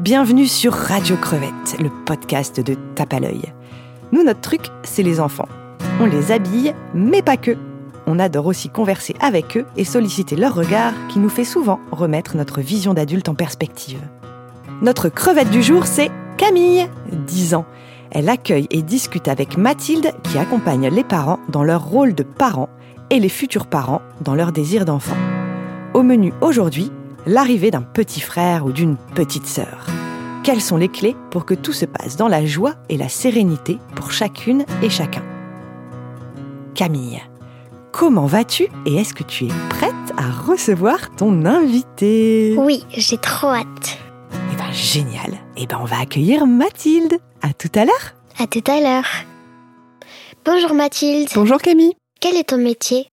Bienvenue sur Radio Crevette, le podcast de Tape à l'œil. Nous, notre truc, c'est les enfants. On les habille, mais pas que. On adore aussi converser avec eux et solliciter leur regard qui nous fait souvent remettre notre vision d'adulte en perspective. Notre crevette du jour, c'est Camille, 10 ans. Elle accueille et discute avec Mathilde qui accompagne les parents dans leur rôle de parents et les futurs parents dans leur désir d'enfant. Au menu aujourd'hui, l'arrivée d'un petit frère ou d'une petite sœur. Quelles sont les clés pour que tout se passe dans la joie et la sérénité pour chacune et chacun? Camille, comment vas-tu et est-ce que tu es prête à recevoir ton invité? Oui, j'ai trop hâte. Eh ben génial. Eh ben on va accueillir Mathilde. À tout à l'heure. À tout à l'heure. Bonjour Mathilde. Bonjour Camille. Quel est ton métier?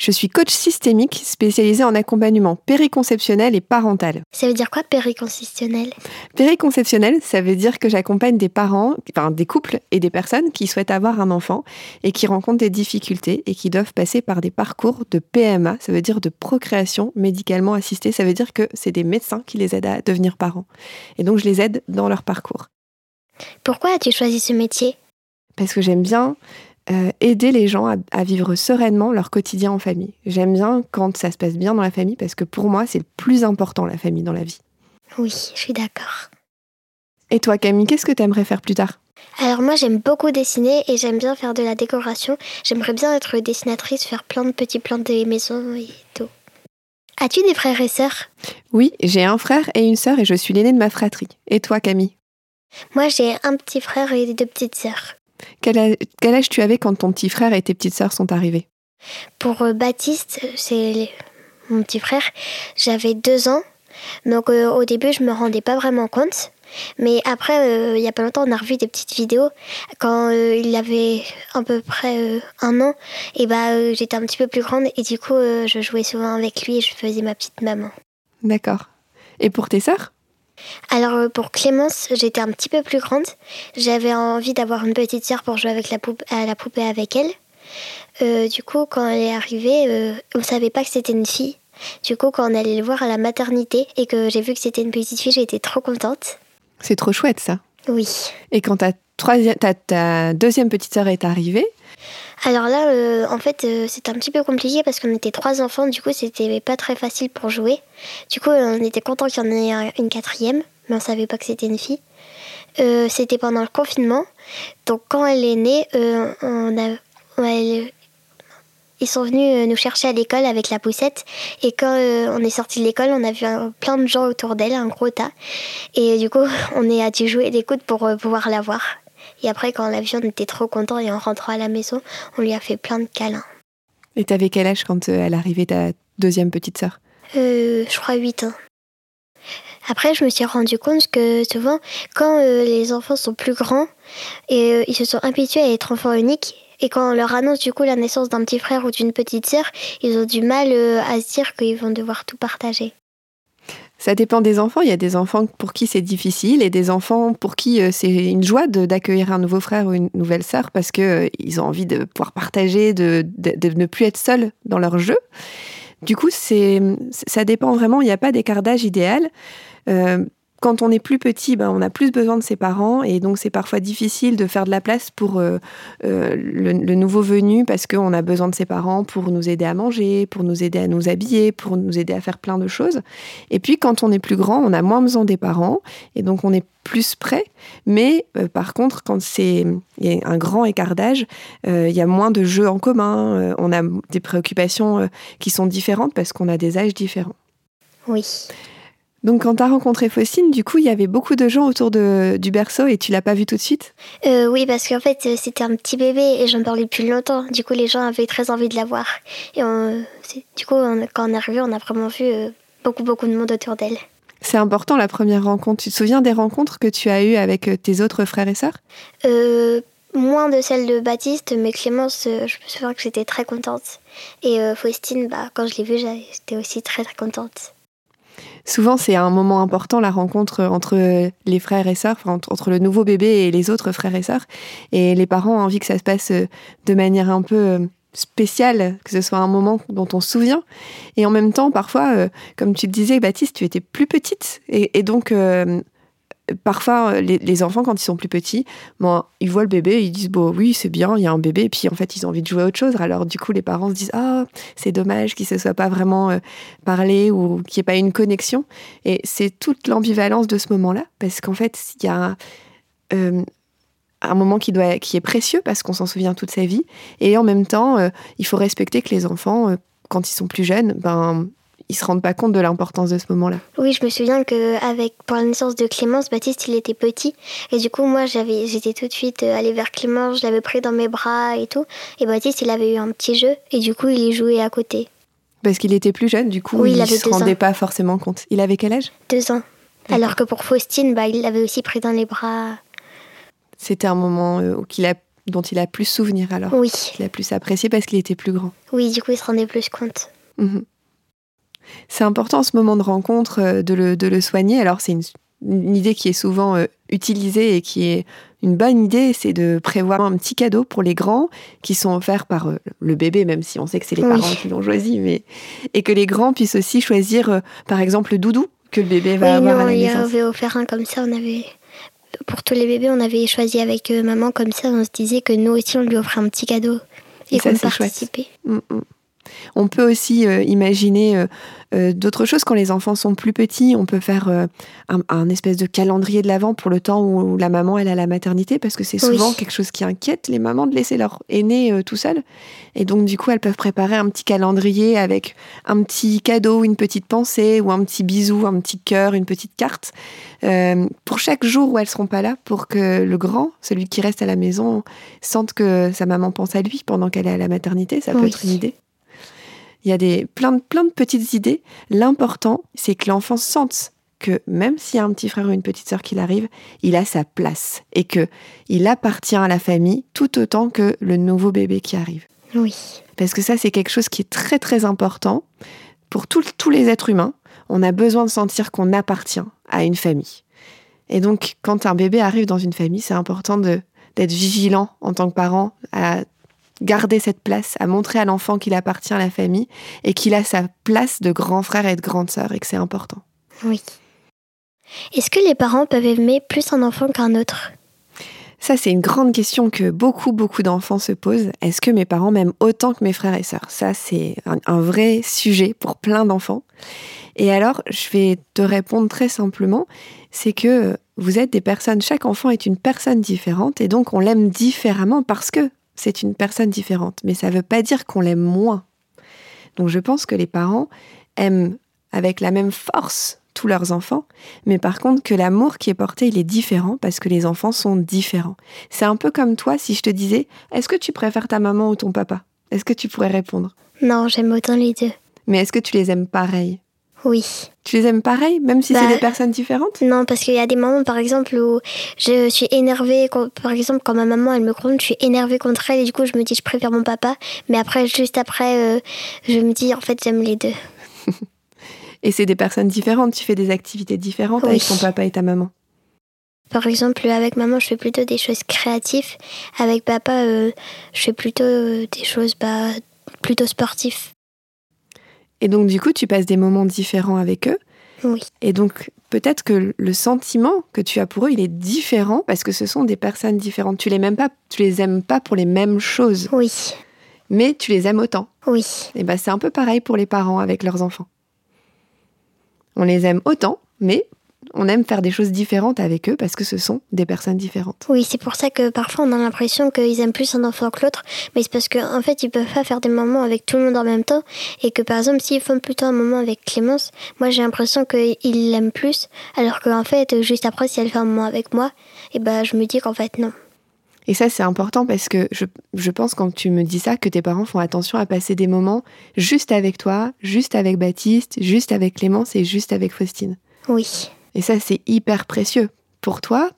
Je suis coach systémique spécialisé en accompagnement périconceptionnel et parental. Ça veut dire quoi périconceptionnel? Périconceptionnel, ça veut dire que j'accompagne des parents, enfin des couples et des personnes qui souhaitent avoir un enfant et qui rencontrent des difficultés et qui doivent passer par des parcours de PMA, ça veut dire de procréation médicalement assistée, ça veut dire que c'est des médecins qui les aident à devenir parents. Et donc je les aide dans leur parcours. Pourquoi as-tu choisi ce métier? Parce que j'aime bien euh, aider les gens à, à vivre sereinement leur quotidien en famille. J'aime bien quand ça se passe bien dans la famille parce que pour moi, c'est le plus important, la famille dans la vie. Oui, je suis d'accord. Et toi, Camille, qu'est-ce que tu aimerais faire plus tard? Alors moi j'aime beaucoup dessiner et j'aime bien faire de la décoration. J'aimerais bien être dessinatrice, faire plein de petits plans des maisons et tout. As-tu des frères et sœurs? Oui, j'ai un frère et une sœur et je suis l'aînée de ma fratrie. Et toi, Camille? Moi j'ai un petit frère et deux petites sœurs. Quel âge, quel âge tu avais quand ton petit frère et tes petites sœurs sont arrivés Pour euh, Baptiste, c'est mon petit frère, j'avais deux ans. Donc euh, au début, je me rendais pas vraiment compte. Mais après, euh, il y a pas longtemps, on a revu des petites vidéos. Quand euh, il avait à peu près un an, et bah j'étais un petit peu plus grande et du coup, je jouais souvent avec lui et je faisais ma petite maman. D'accord. Et pour tes sœurs? Alors euh, pour Clémence, j'étais un petit peu plus grande. J'avais envie d'avoir une petite sœur pour jouer avec la poupe, à la poupée avec elle. Euh, du coup, quand elle est arrivée, euh, on savait pas que c'était une fille. Du coup, quand on allait le voir à la maternité et que j'ai vu que c'était une petite fille, j'ai été trop contente. C'est trop chouette ça. Oui. Et quand ta, troisième, ta, ta deuxième petite sœur est arrivée, Alors là, euh, en fait, euh, un petit peu compliqué parce qu'on était trois enfants. Du coup, c'était pas très facile pour jouer. Du coup, on était content qu'il y en ait un- une quatrième, mais on savait pas que c'était une fille. Euh, c'était pendant le confinement. Donc, quand elle est née, euh, on a, ils sont venus euh, nous chercher à l'école avec la poussette. Et quand euh, on est sorti de l'école, on a vu un- plein de gens autour d'elle, un gros tas. Et du coup, on est à dû jouer des coudes pour euh, pouvoir la voir. Et après, quand on l'a on était trop contents. Et en rentrant à la maison, on lui a fait plein de câlins. et t'avais quel âge quand euh, elle arrivait ta deuxième petite sœur? Euh, je crois 8 ans. Après, je me suis rendu compte que souvent, quand euh, les enfants sont plus grands, et euh, ils se sont habitués à être enfants uniques, et quand on leur annonce du coup la naissance d'un petit frère ou d'une petite sœur, ils ont du mal à se dire qu'ils vont devoir tout partager. Ça dépend des enfants. Il y a des enfants pour qui c'est difficile et des enfants pour qui euh, c'est une joie d'accueillir un nouveau frère ou une nouvelle sœur parce que euh, ils ont envie de pouvoir partager, de, de, ne plus être seuls dans leur jeu. Du coup, ça dépend vraiment. Il n'y a pas d'écart d'âge idéal. Euh, quand on est plus petit, ben, on a plus besoin de ses parents et donc c'est parfois difficile de faire de la place pour euh, euh, le, nouveau venu parce qu'on a besoin de ses parents pour nous aider à manger, pour nous aider à nous habiller, pour nous aider à faire plein de choses. Et puis quand on est plus grand, on a moins besoin des parents et donc on est plus prêt. Mais euh, par contre, quand c'est il y a un grand écart d'âge, il y a moins de jeux en commun, on a des préoccupations qui sont différentes parce qu'on a des âges différents. Oui. Donc quand tu as rencontré Faustine, du coup, il y avait beaucoup de gens autour de, du berceau et tu l'as pas vu tout de suite? Euh, oui, parce qu'en fait, euh, c'était un petit bébé et j'en parlais depuis longtemps. Du coup, les gens avaient très envie de la voir. Et on- du coup, on- quand on est arrivé, on a vraiment vu euh, beaucoup, beaucoup de monde autour d'elle. C'est important la première rencontre. Tu te souviens des rencontres que tu as eues avec tes autres frères et sœurs? Euh, moins de celle de Baptiste, mais Clémence, je me souviens que j'étais très contente. Et euh, Faustine, bah, quand je l'ai vue, j'étais aussi très très contente. Souvent, c'est un moment important, la rencontre entre les frères et sœurs, entre, le nouveau bébé et les autres frères et sœurs. Et les parents ont envie que ça se passe euh, de manière un peu euh, spéciale, que ce soit un moment dont on se souvient. Et en même temps, parfois, euh, comme tu le disais, Baptiste, tu étais plus petite. Et, donc, euh, parfois, euh, les, enfants, quand ils sont plus petits, ils voient le bébé, ils disent bon, oui, c'est bien, il y a un bébé, et puis en fait, ils ont envie de jouer à autre chose. Alors, du coup, les parents se disent ah, c'est dommage qu'il ne se soit pas vraiment euh, parlé ou qu'il n'y ait pas une connexion. Et c'est toute l'ambivalence de ce moment-là, parce qu'en fait, il y a euh, un moment qui, est précieux parce qu'on s'en souvient toute sa vie. Et en même temps, il faut respecter que les enfants, quand ils sont plus jeunes, ben, ils se rendent pas compte de l'importance de ce moment-là. Oui, je me souviens que avec pour la naissance de Clémence, Baptiste il était petit et du coup moi j'avais j'étais tout de suite euh, allée vers Clémence, je l'avais pris dans mes bras et tout et Baptiste il avait eu un petit jeu et du coup il y jouait à côté. Parce qu'il était plus jeune, du coup, Oui, il il avait se rendait ans. pas forcément compte. Il avait quel âge? Deux ans. Alors que pour Faustine, bah, il l'avait aussi pris dans les bras. C'était un moment euh, qu'il a, dont il a plus souvenir alors. Oui, Qu'il a plus apprécié parce qu'il était plus grand. oui, du coup il se rendait plus compte. Mhm. C'est important ce moment de rencontre euh, de le, de le soigner. Alors c'est une, une idée qui est souvent euh, utilisée et qui est une bonne idée, c'est de prévoir un petit cadeau pour les grands qui sont offerts par euh, le bébé, même si on sait que c'est les Oui. parents qui l'ont choisi, mais et que les grands puissent aussi choisir, euh, par exemple, le doudou que le bébé va oui, avoir nous à la lui naissance. avait offert un comme ça, on avait. Pour tous les bébés, on avait choisi avec maman comme ça, on se disait que nous aussi on lui offrait un petit cadeau et, Et qu'on c'est chouette. participait. Mm, mm. On peut aussi euh, imaginer euh, euh, d'autres choses quand les enfants sont plus petits. On peut faire un, un espèce de calendrier de l'avant pour le temps où la maman elle est à la maternité parce que c'est souvent Oui. quelque chose qui inquiète les mamans de laisser leur aîné tout seul. Et donc du coup elles peuvent préparer un petit calendrier avec un petit cadeau, une petite pensée ou un petit bisou, un petit cœur, une petite carte pour chaque jour où elles seront pas là pour que le grand, celui qui reste à la maison, sente que sa maman pense à lui pendant qu'elle est à la maternité. Ça peut être une idée. Il y a des, plein, de, plein de petites idées. L'important, c'est que l'enfant sente que même s'il y a un petit frère ou une petite sœur qui arrive, il a sa place et que il appartient à la famille tout autant que le nouveau bébé qui arrive. Oui, Parce que ça, c'est quelque chose qui est très très important pour tout- tous les êtres humains. On a besoin de sentir qu'on appartient à une famille. Et donc, quand un bébé arrive dans une famille, c'est important de- d'être vigilant en tant que parent à garder cette place, à montrer à l'enfant qu'il appartient à la famille et qu'il a sa place de grand frère et de grande sœur et que c'est important. oui. Est-ce que les parents peuvent aimer plus un enfant qu'un autre? Ça, c'est une grande question que beaucoup, beaucoup d'enfants se posent. Est-ce que mes parents m'aiment autant que mes frères et sœurs? Ça, c'est un, un vrai sujet pour plein d'enfants. Et alors, je vais te répondre très simplement, c'est que vous êtes des personnes, chaque enfant est une personne différente, et donc on l'aime différemment parce que c'est une personne différente. Mais ça ne veut pas dire qu'on l'aime moins. Donc je pense que les parents aiment avec la même force tous leurs enfants, mais par contre que l'amour qui est porté, il est différent parce que les enfants sont différents. C'est un peu comme toi si je te disais, est-ce que tu préfères ta maman ou ton papa? Est-ce que tu pourrais répondre? Non, j'aime autant les deux. Mais est-ce que tu les aimes pareil? Oui. Tu les aimes pareil, même si Bah, c'est des personnes différentes? Non, parce qu'il y a des moments, par exemple, où je suis énervée. quand- par exemple, quand ma maman, elle me gronde, je suis énervée contre elle. Et du coup, je me dis, je préfère mon papa. Mais après, juste après, euh, je me dis, en fait, j'aime les deux. Et c'est des personnes différentes, tu fais des activités différentes Oui. avec ton papa et ta maman? Par exemple, avec maman, je fais plutôt des choses créatives. Avec papa, euh, je fais plutôt euh, des choses bah, plutôt sportives. Et donc du coup, tu passes des moments différents avec eux. Oui. Et donc peut-être que le sentiment que tu as pour eux, il est différent parce que ce sont des personnes différentes. Tu les aimes pas, tu les aimes pas pour les mêmes choses, Oui. mais tu les aimes autant. Oui. Et ben c'est un peu pareil pour les parents avec leurs enfants. On les aime autant, mais on aime faire des choses différentes avec eux parce que ce sont des personnes différentes. Oui, c'est pour ça que parfois on a l'impression qu'ils aiment plus un enfant que l'autre, mais c'est parce qu'en en fait ils peuvent pas faire des moments avec tout le monde en même temps, et que par exemple s'ils font plutôt un moment avec Clémence, moi j'ai l'impression qu'ils l'aiment plus, alors qu'en fait juste après si elle fait un moment avec moi, et ben je me dis qu'en fait non. Et ça, c'est important parce que je, je pense quand tu me dis ça que tes parents font attention à passer des moments juste avec toi, juste avec Baptiste, juste avec Clémence et juste avec Faustine. Oui, Et ça, c'est hyper précieux pour toi,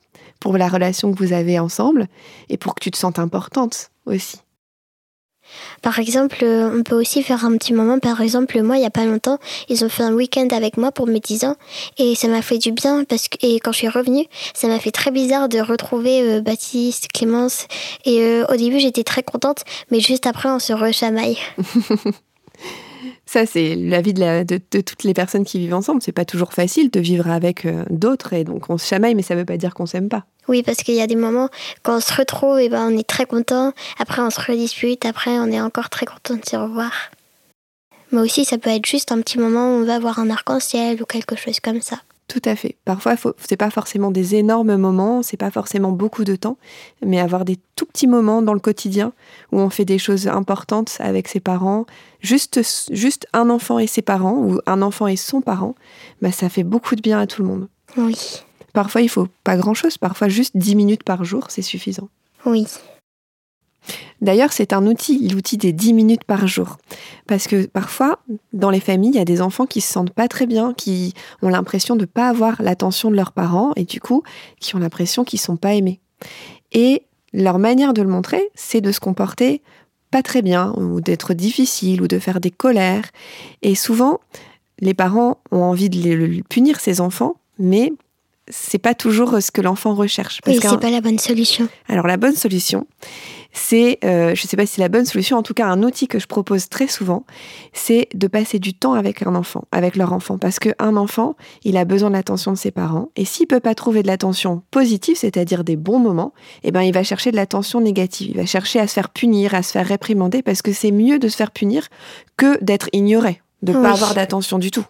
pour la relation que vous avez ensemble et pour que tu te sentes importante aussi. par exemple euh, on peut aussi faire un petit moment, par exemple moi il y a pas longtemps ils ont fait un week-end avec moi pour mes 10 ans, et ça m'a fait du bien parce que et quand je suis revenue ça m'a fait très bizarre de retrouver euh, Baptiste, Clémence, et euh, au début j'étais très contente, mais juste après on se rechamaille. Ça, c'est la vie de, de, toutes les personnes qui vivent ensemble. C'est pas toujours facile de vivre avec euh, d'autres et donc on se chamaille, mais ça veut pas dire qu'on s'aime pas. Oui, parce qu'il y a des moments quand on se retrouve, et ben on est très content. Après, on se redispute. Après, on est encore très content de se revoir. Mais aussi, ça peut être juste un petit moment où on va voir un arc-en-ciel ou quelque chose comme ça. Tout à fait. Parfois, c'est pas forcément des énormes moments, c'est pas forcément beaucoup de temps, mais avoir des tout petits moments dans le quotidien où on fait des choses importantes avec ses parents, juste, juste un enfant et ses parents, ou un enfant et son parent, bah, ça fait beaucoup de bien à tout le monde. Oui. Parfois, il faut pas grand chose, parfois juste 10 minutes par jour, c'est suffisant. Oui. D'ailleurs, c'est un outil, l'outil des 10 minutes par jour. Parce que parfois, dans les familles, il y a des enfants qui se sentent pas très bien, qui ont l'impression de ne pas avoir l'attention de leurs parents et du coup, qui ont l'impression qu'ils sont pas aimés. Et leur manière de le montrer, c'est de se comporter pas très bien, ou d'être difficile, ou de faire des colères. Et souvent, les parents ont envie de punir ces enfants, mais c'est pas toujours ce que l'enfant recherche. Parce oui, c'est pas la bonne solution. Alors la bonne solution, c'est, euh, je ne sais pas si c'est la bonne solution, en tout cas un outil que je propose très souvent, c'est de passer du temps avec un enfant, avec leur enfant, parce qu'un enfant, il a besoin de l'attention de ses parents, et s'il peut pas trouver de l'attention positive, c'est-à-dire des bons moments, eh ben il va chercher de l'attention négative, il va chercher à se faire punir, à se faire réprimander, parce que c'est mieux de se faire punir que d'être ignoré, de ne pas avoir d'attention du tout.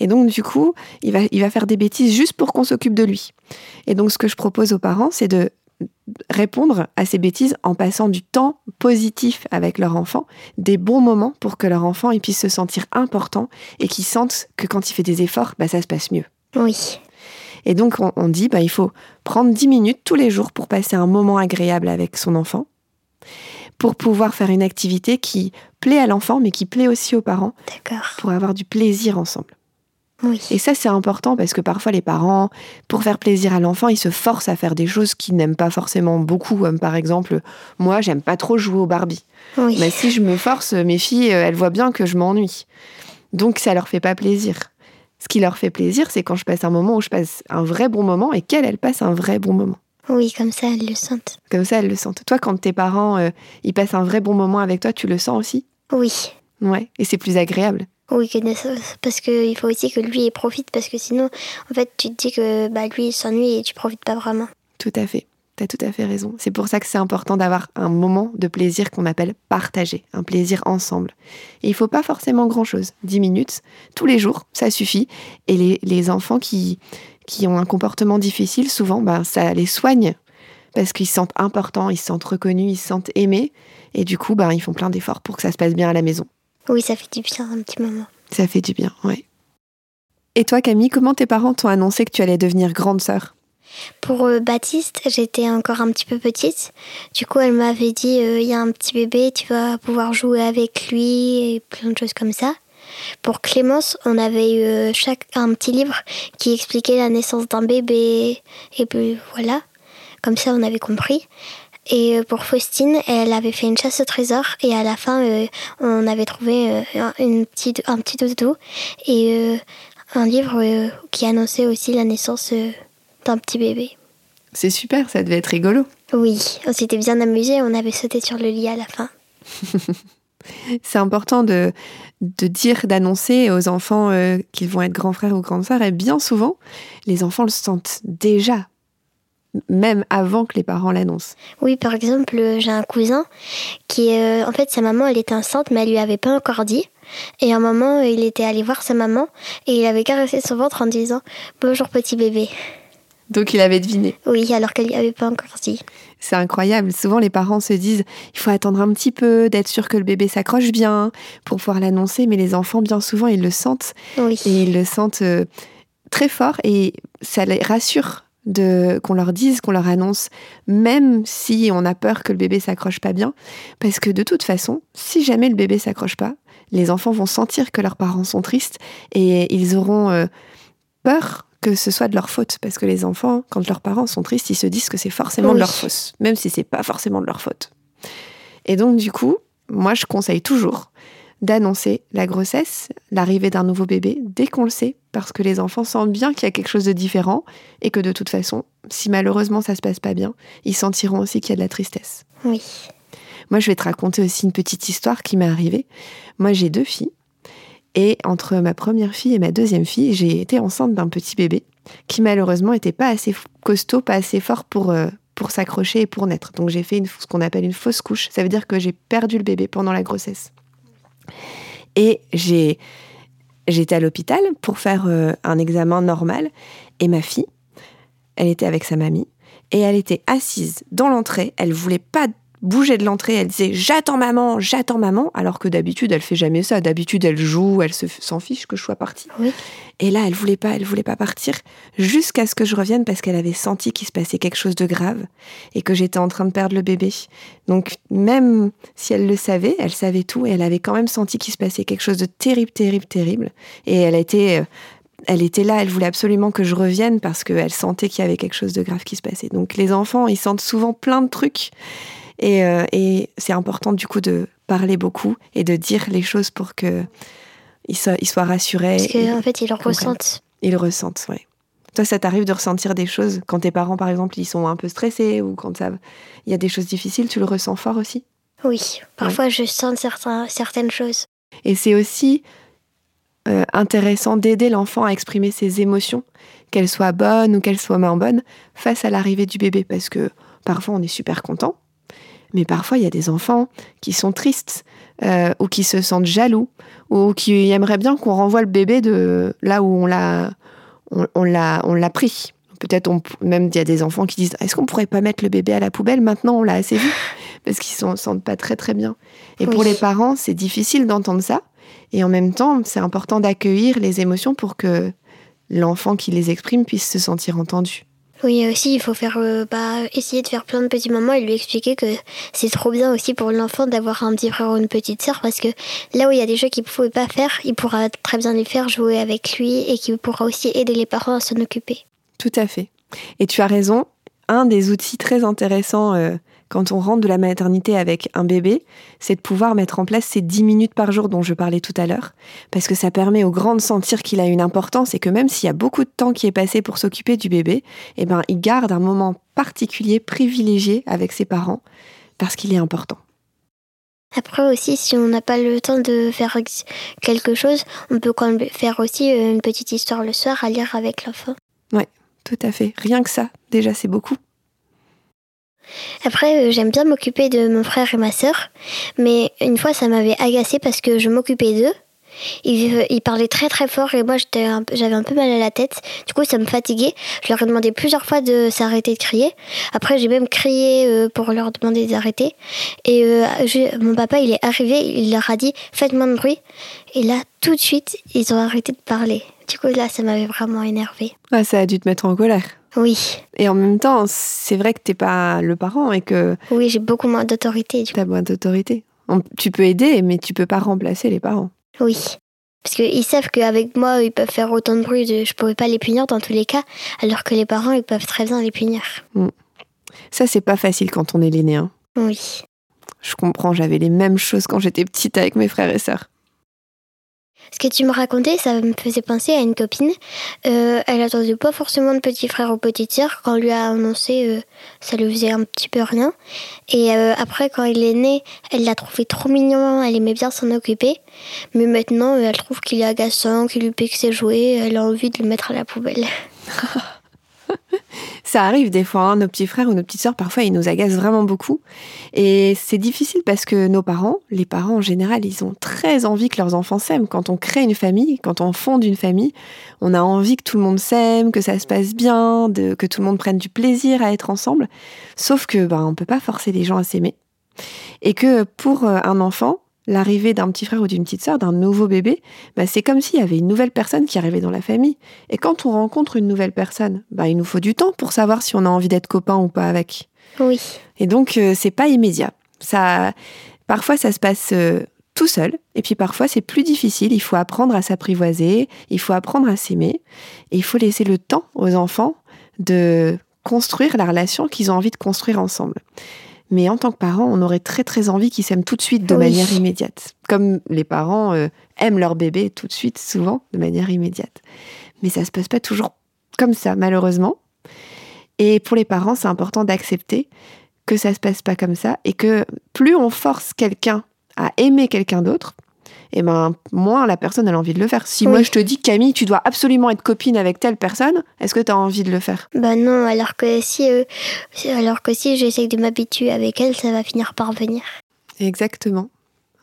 Et donc, du coup, il va, il va faire des bêtises juste pour qu'on s'occupe de lui. Et donc, ce que je propose aux parents, c'est de répondre à ces bêtises en passant du temps positif avec leur enfant, des bons moments pour que leur enfant puisse se sentir important et qu'ils sentent que quand il fait des efforts, bah, ça se passe mieux. Oui. Et donc on, dit, bah, il faut prendre 10 minutes tous les jours pour passer un moment agréable avec son enfant, pour pouvoir faire une activité qui plaît à l'enfant, mais qui plaît aussi aux parents, pour avoir du plaisir ensemble. Et ça, c'est important parce que parfois, les parents, pour faire plaisir à l'enfant, ils se forcent à faire des choses qu'ils n'aiment pas forcément beaucoup. Comme par exemple, moi, j'aime pas trop jouer au Barbie. Mais si je me force, mes filles, euh, elles voient bien que je m'ennuie. Donc, ça leur fait pas plaisir. Ce qui leur fait plaisir, c'est quand je passe un moment où je passe un vrai bon moment et qu'elles, elles passent un vrai bon moment. Oui, comme ça, elles le sentent. Comme ça, elles le sentent. Toi, quand tes parents, euh, ils passent un vrai bon moment avec toi, tu le sens aussi? Oui. Ouais, et c'est plus agréable. Oui, parce qu'il faut aussi que lui profite, parce que sinon, en fait, tu te dis que bah, lui, il s'ennuie et tu profites pas vraiment. Tout à fait. Tu as tout à fait raison. C'est pour ça que c'est important d'avoir un moment de plaisir qu'on appelle partagé, un plaisir ensemble. Et il faut pas forcément grand-chose. 10 minutes, tous les jours, ça suffit. Et les, enfants qui, qui ont un comportement difficile, souvent, bah, ça les soigne parce qu'ils se sentent importants, ils se sentent reconnus, ils se sentent aimés. Et du coup, bah, ils font plein d'efforts pour que ça se passe bien à la maison. Oui, ça fait du bien un petit moment. Ça fait du bien, oui. Et toi, Camille, comment tes parents t'ont annoncé que tu allais devenir grande sœur? Pour euh, Baptiste, j'étais encore un petit peu petite. Du coup, elle m'avait dit euh, il y a un petit bébé, tu vas pouvoir jouer avec lui et plein de choses comme ça. Pour Clémence, on avait eu euh, chaque, un petit livre qui expliquait la naissance d'un bébé. Et puis voilà, comme ça on avait compris. Et euh, pour Faustine, elle avait fait une chasse au trésor et à la fin, euh, on avait trouvé euh, une petite, un petit dodo et un livre qui annonçait aussi la naissance d'un petit bébé. C'est super, ça devait être rigolo. Oui, on s'était bien amusé, on avait sauté sur le lit à la fin. C'est important de, de dire, d'annoncer aux enfants qu'ils vont être grands frères ou grandes sœurs. Et bien souvent, les enfants le sentent déjà même avant que les parents l'annoncent. Oui, par exemple, euh, j'ai un cousin qui, euh, en fait, sa maman, elle était enceinte, mais elle lui avait pas encore dit. Et à un moment, il était allé voir sa maman et il avait caressé son ventre en disant Bonjour petit bébé. Donc il avait deviné. Oui, alors qu'elle lui avait pas encore dit. C'est incroyable. Souvent, les parents se disent il faut attendre un petit peu, d'être sûr que le bébé s'accroche bien pour pouvoir l'annoncer. Mais les enfants, bien souvent, ils le sentent. Oui. Et ils le sentent euh, très fort et ça les rassure de qu'on leur dise, qu'on leur annonce, même si on a peur que le bébé s'accroche pas bien, parce que de toute façon, si jamais le bébé s'accroche pas, les enfants vont sentir que leurs parents sont tristes et ils auront euh, peur que ce soit de leur faute, parce que les enfants, quand leurs parents sont tristes, ils se disent que c'est forcément de leur faute, même si c'est pas forcément de leur faute. Et donc du coup, moi je conseille toujours d'annoncer la grossesse, l'arrivée d'un nouveau bébé, dès qu'on le sait, parce que les enfants sentent bien qu'il y a quelque chose de différent et que de toute façon, si malheureusement ça se passe pas bien, ils sentiront aussi qu'il y a de la tristesse. Oui. Moi, je vais te raconter aussi une petite histoire qui m'est arrivée. Moi, j'ai deux filles Et entre ma première fille et ma deuxième fille, j'ai été enceinte d'un petit bébé qui malheureusement n'était pas assez costaud, pas assez fort pour, euh, pour s'accrocher et pour naître. Donc j'ai fait une, ce qu'on appelle une fausse couche. Ça veut dire que j'ai perdu le bébé pendant la grossesse. Et j'étais à l'hôpital pour faire euh, un examen normal et ma fille, elle était avec sa mamie et elle était assise dans l'entrée. Elle voulait pas bouger de l'entrée, elle disait j'attends maman, j'attends maman, alors que d'habitude elle fait jamais ça. D'habitude elle joue, elle s'en fiche que je sois partie. Et là elle voulait pas, elle voulait pas partir jusqu'à ce que je revienne parce qu'elle avait senti qu'il se passait quelque chose de grave et que j'étais en train de perdre le bébé. Donc même si elle le savait, elle savait tout et elle avait quand même senti qu'il se passait quelque chose de terrible, terrible, terrible. Et elle a été euh, elle était là, elle voulait absolument que je revienne parce qu'elle sentait qu'il y avait quelque chose de grave qui se passait. Donc les enfants, ils sentent souvent plein de trucs euh, et, c'est important du coup de parler beaucoup et de dire les choses pour que ils soient, ils soient rassurés. Parce qu'en en fait, ils le ressentent. Ils le ressentent, oui. Toi, ça t'arrive de ressentir des choses quand tes parents, par exemple, ils sont un peu stressés ou quand ça, il y a des choses difficiles, tu le ressens fort aussi? Oui, parfois je sens certains, certaines choses. Et c'est aussi euh, intéressant d'aider l'enfant à exprimer ses émotions, qu'elles soient bonnes ou qu'elles soient moins bonnes, face à l'arrivée du bébé, parce que parfois on est super content, mais parfois, il y a des enfants qui sont tristes euh, ou qui se sentent jaloux ou qui aimeraient bien qu'on renvoie le bébé de là où on l'a, on, l'a, on l'a pris. Peut-être même il y a des enfants qui disent est-ce qu'on pourrait pas mettre le bébé à la poubelle maintenant? On l'a assez vu parce qu'ils ne se sentent pas très très bien. Et pour les parents c'est difficile d'entendre ça et en même temps c'est important d'accueillir les émotions pour que l'enfant qui les exprime puisse se sentir entendu. Oui, aussi, il faut faire, euh, bah, essayer de faire plein de petits moments et lui expliquer que c'est trop bien aussi pour l'enfant d'avoir un petit frère ou une petite sœur parce que là où il y a des jeux qu'il ne pouvait pas faire, il pourra très bien les faire, jouer avec lui et qu'il pourra aussi aider les parents à s'en occuper. Tout à fait. Et tu as raison, un des outils très intéressants euh, quand on rentre de la maternité avec un bébé, c'est de pouvoir mettre en place ces 10 minutes par jour dont je parlais tout à l'heure, parce que ça permet au grand de sentir qu'il a une importance et que même s'il y a beaucoup de temps qui est passé pour s'occuper du bébé, eh ben, il garde un moment particulier, privilégié avec ses parents, parce qu'il est important. Après aussi, si on n'a pas le temps de faire quelque chose, on peut quand même faire aussi euh, une petite histoire le soir à lire avec l'enfant. Ouais, tout à fait. Rien que ça, déjà, c'est beaucoup. Après, euh, j'aime bien m'occuper de mon frère et ma sœur, mais une fois ça m'avait agacé parce que je m'occupais d'eux. Ils, parlaient très très fort et moi j'avais un peu mal à la tête. Du coup, ça me fatiguait. Je leur ai demandé plusieurs fois de s'arrêter de crier. Après, j'ai même crié euh, pour leur demander d'arrêter. Et euh, mon papa, il est arrivé, il leur a dit Faites moins de bruit. Et là, tout de suite, ils ont arrêté de parler. Du coup, là, ça m'avait vraiment énervé. Ah, ça a dû te mettre en colère. Oui. Et en même temps, c'est vrai que t'es pas le parent et que. Oui, j'ai beaucoup moins d'autorité. Tu as moins d'autorité. Tu peux aider, mais tu peux pas remplacer les parents. Oui. Parce qu'ils savent qu'avec moi, ils peuvent faire autant de bruit, je je pourrais pas les punir dans tous les cas, alors que les parents, ils peuvent très bien les punir. Mm. Ça, c'est pas facile quand on est l'aîné. Hein. Oui. Je comprends, j'avais les mêmes choses quand j'étais petite avec mes frères et sœurs. Ce que tu me racontais, ça me faisait penser à une copine. Euh, elle attendait pas forcément de petit frère ou petite sœur. Quand on lui a annoncé, euh, ça lui faisait un petit peu rien. Et euh, après, quand il est né, elle l'a trouvé trop mignon. Elle aimait bien s'en occuper. Mais maintenant, elle trouve qu'il est agaçant, qu'il lui pique ses jouets. Elle a envie de le mettre à la poubelle. ça arrive des fois, hein, nos petits frères ou nos petites sœurs, parfois, ils nous agacent vraiment beaucoup. Et c'est difficile parce que nos parents, les parents en général, ils ont très envie que leurs enfants s'aiment. Quand on crée une famille, quand on fonde une famille, on a envie que tout le monde s'aime, que ça se passe bien, que tout le monde prenne du plaisir à être ensemble. Sauf que, ben, on peut pas forcer les gens à s'aimer. Et que pour euh, un enfant, l'arrivée d'un petit frère ou d'une petite sœur, d'un nouveau bébé, bah, c'est comme s'il y avait une nouvelle personne qui arrivait dans la famille. Et quand on rencontre une nouvelle personne, bah, il nous faut du temps pour savoir si on a envie d'être copain ou pas avec. Oui. Et donc, euh, c'est pas immédiat. Ça, parfois, ça se passe euh, tout seul. Et puis parfois, c'est plus difficile. Il faut apprendre à s'apprivoiser. Il faut apprendre à s'aimer. Et il faut laisser le temps aux enfants de construire la relation qu'ils ont envie de construire ensemble. Mais en tant que parent, on aurait très très envie qu'ils s'aiment tout de suite de manière immédiate. Comme les parents euh, aiment leur bébé tout de suite, souvent, de manière immédiate. Mais ça se passe pas toujours comme ça, malheureusement. Et pour les parents, c'est important d'accepter que ça se passe pas comme ça et que plus on force quelqu'un à aimer quelqu'un d'autre, et eh ben moins la personne a envie de le faire. Si moi je te dis Camille, tu dois absolument être copine avec telle personne, est-ce que tu as envie de le faire? Bah non, alors que si euh, alors que si j'essaie de m'habituer avec elle, ça va finir par venir. Exactement.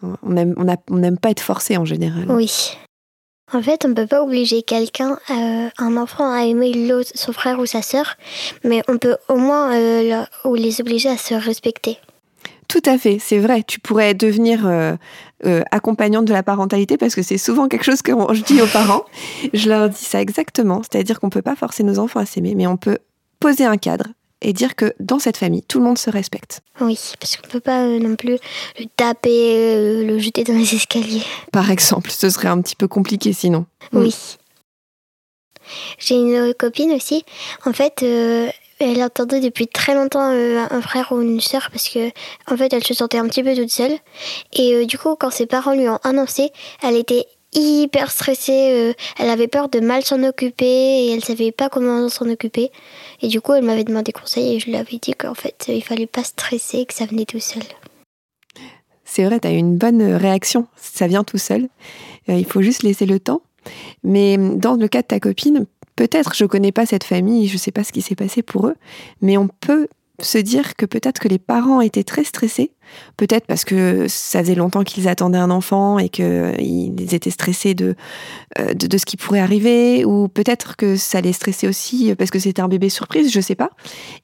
On n'aime on pas être forcé en général. Oui. En fait, on ne peut pas obliger quelqu'un, euh, un enfant, à aimer l'autre, son frère ou sa sœur, mais on peut au moins euh, les obliger à se respecter. Tout à fait, c'est vrai. Tu pourrais devenir euh, euh, accompagnante de la parentalité parce que c'est souvent quelque chose que je dis aux parents. Je leur dis ça exactement, c'est-à-dire qu'on ne peut pas forcer nos enfants à s'aimer, mais on peut poser un cadre et dire que dans cette famille, tout le monde se respecte. Oui, parce qu'on ne peut pas euh, non plus le taper, le jeter dans les escaliers. Par exemple, ce serait un petit peu compliqué sinon. Oui. J'ai une copine aussi. En fait, elle attendait depuis très longtemps euh, un frère ou une sœur parce que en fait elle se sentait un petit peu toute seule. Et euh, du coup quand ses parents lui ont annoncé elle était hyper stressée euh, elle avait peur de mal s'en occuper et elle savait pas comment s'en occuper. Et du coup elle m'avait demandé conseil et je lui avais dit qu'en fait il fallait pas stresser que ça venait tout seul. C'est vrai tu as eu une bonne réaction. Ça vient tout seul. Il faut juste laisser le temps. Mais dans le cas de ta copine peut-être, je ne connais pas cette famille, je ne sais pas ce qui s'est passé pour eux, mais on peut se dire que peut-être que les parents étaient très stressés, peut-être parce que ça faisait longtemps qu'ils attendaient un enfant et qu'ils étaient stressés de, euh, de, de, ce qui pourrait arriver, ou peut-être que ça les stressait aussi parce que c'était un bébé surprise, je ne sais pas,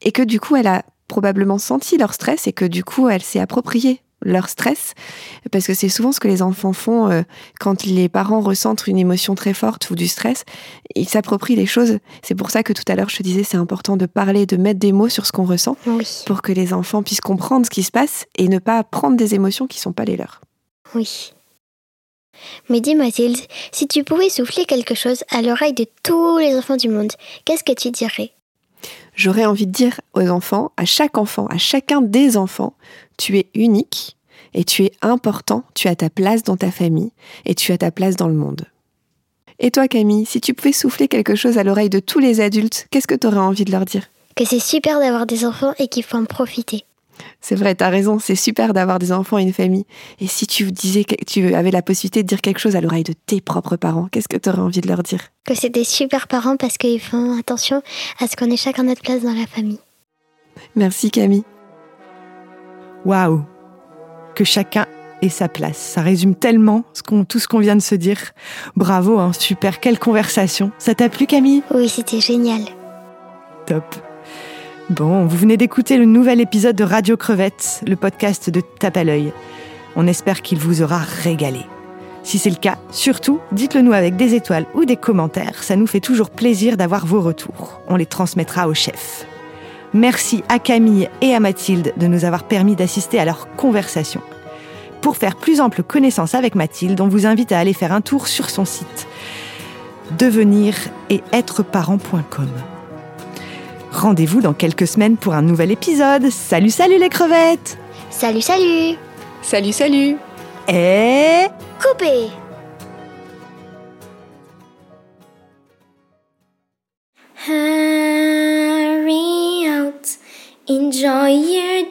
et que du coup elle a probablement senti leur stress et que du coup elle s'est appropriée leur stress, parce que c'est souvent ce que les enfants font euh, quand les parents ressentent une émotion très forte ou du stress, ils s'approprient les choses. C'est pour ça que tout à l'heure je te disais c'est important de parler, de mettre des mots sur ce qu'on ressent, pour que les enfants puissent comprendre ce qui se passe et ne pas prendre des émotions qui ne sont pas les leurs. Oui. Mais dis Mathilde, si tu pouvais souffler quelque chose à l'oreille de tous les enfants du monde, qu'est-ce que tu dirais? J'aurais envie de dire aux enfants, à chaque enfant, à chacun des enfants, tu es unique et tu es important, tu as ta place dans ta famille et tu as ta place dans le monde. Et toi Camille, si tu pouvais souffler quelque chose à l'oreille de tous les adultes, qu'est-ce que tu aurais envie de leur dire? Que c'est super d'avoir des enfants et qu'il faut en profiter. C'est vrai, t'as raison, c'est super d'avoir des enfants et une famille. Et si tu disais que tu avais la possibilité de dire quelque chose à l'oreille de tes propres parents, qu'est-ce que tu aurais envie de leur dire? Que c'est des super parents parce qu'ils font attention à ce qu'on ait chacun notre place dans la famille. Merci Camille. Waouh Que chacun ait sa place. Ça résume tellement tout ce qu'on vient de se dire. Bravo, hein, super, quelle conversation. Ça t'a plu Camille? Oui, c'était génial. Top. Bon, vous venez d'écouter le nouvel épisode de Radio Crevette, le podcast de Tape à l'œil. On espère qu'il vous aura régalé. Si c'est le cas, surtout, dites-le nous avec des étoiles ou des commentaires. Ça nous fait toujours plaisir d'avoir vos retours. On les transmettra au chef. Merci à Camille et à Mathilde de nous avoir permis d'assister à leur conversation. Pour faire plus ample connaissance avec Mathilde, on vous invite à aller faire un tour sur son site devenir et êtreparent.com. Rendez-vous dans quelques semaines pour un nouvel épisode. Salut, salut les crevettes. Salut, salut. Salut, salut. Et... Coupé Hurry out, enjoy your